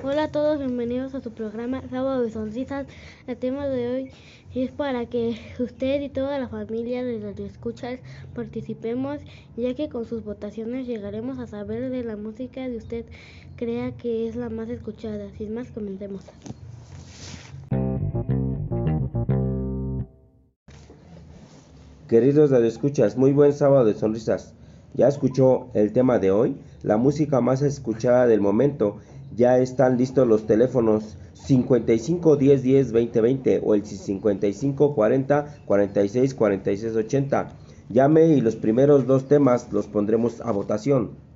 Hola a todos, bienvenidos a su programa Sábado de Sonrisas. El tema de hoy es para que usted y toda la familia de los escuchas participemos, ya que con sus votaciones llegaremos a saber de la música de usted crea que es la más escuchada. Sin más, comencemos. Queridos escuchas, muy buen sábado de sonrisas. ¿Ya escuchó el tema de hoy? La música más escuchada del momento. Ya están listos los teléfonos 55 10 10 20 20 o el 55 40 46 46 80. Llame y los primeros dos temas los pondremos a votación.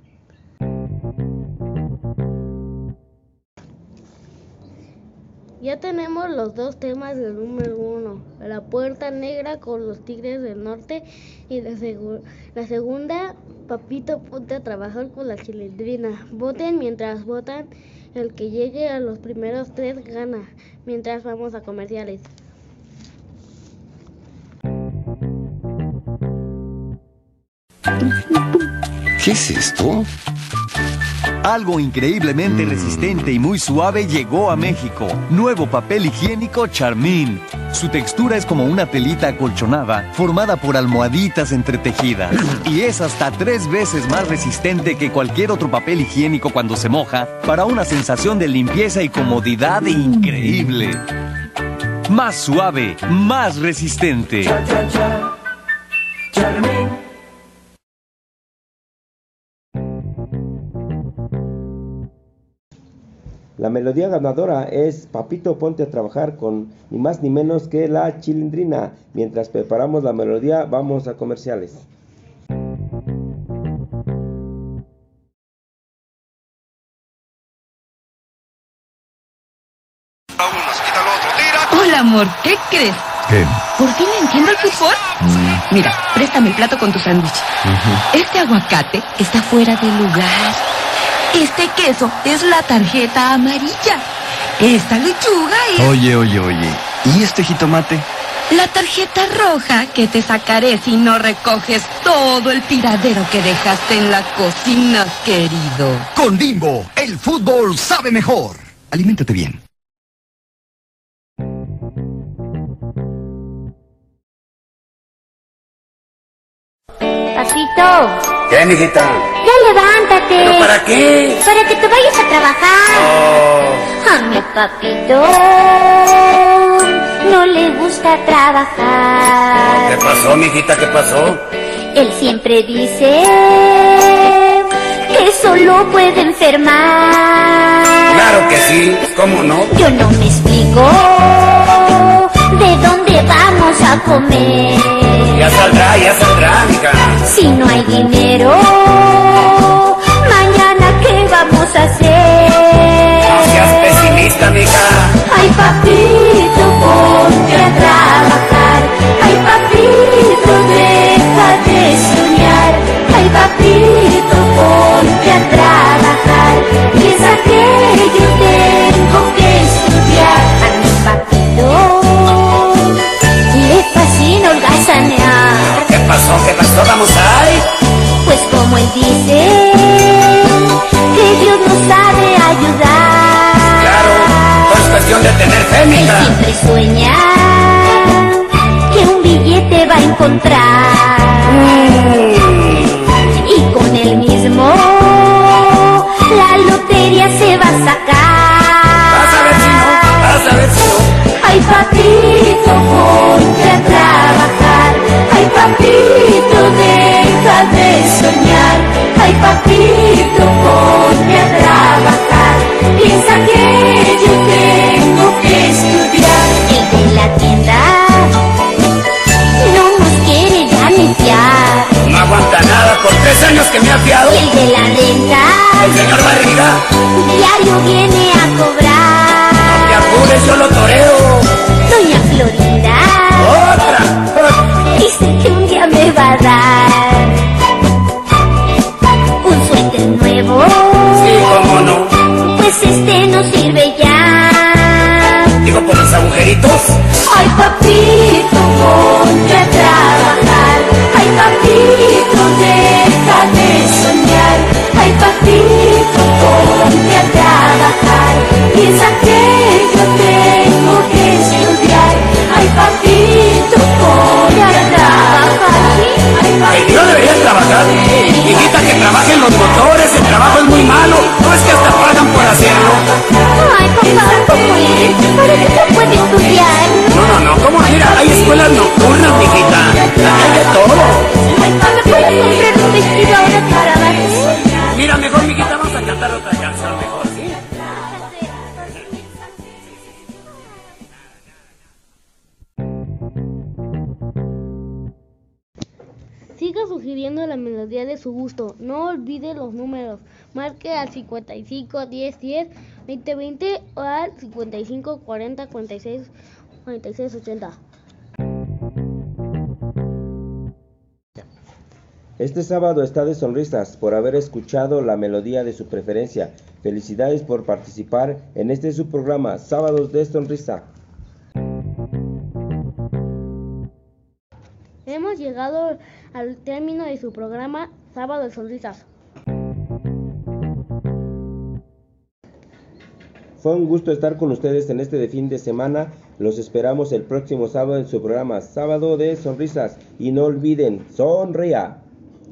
Ya tenemos los dos temas del número uno, la puerta negra con los tigres del norte y la, segunda, papito ponte a trabajar con la chilindrina. Voten mientras votan, el que llegue a los primeros tres gana, mientras vamos a comerciales. ¿Qué es esto? Algo increíblemente resistente y muy suave llegó a México. Nuevo papel higiénico Charmin. Su textura es como una telita acolchonada formada por almohaditas entretejidas. Y es hasta tres veces más resistente que cualquier otro papel higiénico cuando se moja para una sensación de limpieza y comodidad increíble. Más suave, más resistente. La melodía ganadora es Papito ponte a trabajar con ni más ni menos que la chilindrina. Mientras preparamos la melodía vamos a comerciales. Hola amor, ¿qué crees? ¿Qué? ¿Por fin entiendo el fútbol? Mira, préstame el plato con tu sándwich. Este aguacate está fuera de lugar. Este queso es la tarjeta amarilla. Esta lechuga es Oye, oye, oye. ¿Y este jitomate? la tarjeta roja que te sacaré si no recoges todo el tiradero que dejaste en la cocina, querido. Con Bimbo, el fútbol sabe mejor. Aliméntate bien. Papito, ¿Qué, mijita? ya levántate. ¿Pero para qué? Para que te vayas a trabajar. Oh, A mi papito no le gusta ¿Qué trabajar. pasó, mijita? ¿Qué pasó? Él siempre dice que solo puede enfermar. Claro que sí, ¿cómo no? Yo no me explico de dónde vamos a comer. Ya saldrá, ya saldrá, mija. Si no hay dinero, como él dice que Dios nos sabe ayudar. Claro, no es cuestión de tener fe, Él mija. siempre sueña que un billete va a encontrar. De la renta El señor Barriga, diario viene a cobrar. no te apures, yo lo toreo. Doña Florinda. Otra. Dice que un día me va a dar un suéter nuevo. Sí, cómo no. Pues este no sirve ya. Digo por los agujeritos. Ay, papito, pidiendo la melodía de su gusto. No olvide los números. Marque al 55 10 10 20 20 o al 55 40 46 46 80. Este sábado está de sonrisas por haber escuchado la melodía de su preferencia. Felicidades por participar en este su programa Sábados de Sonrisa. Llegado al término de su programa Sábado de Sonrisas. Fue un gusto estar con ustedes en este fin de semana. Los esperamos el próximo sábado en su programa Sábado de Sonrisas. Y no olviden, sonría.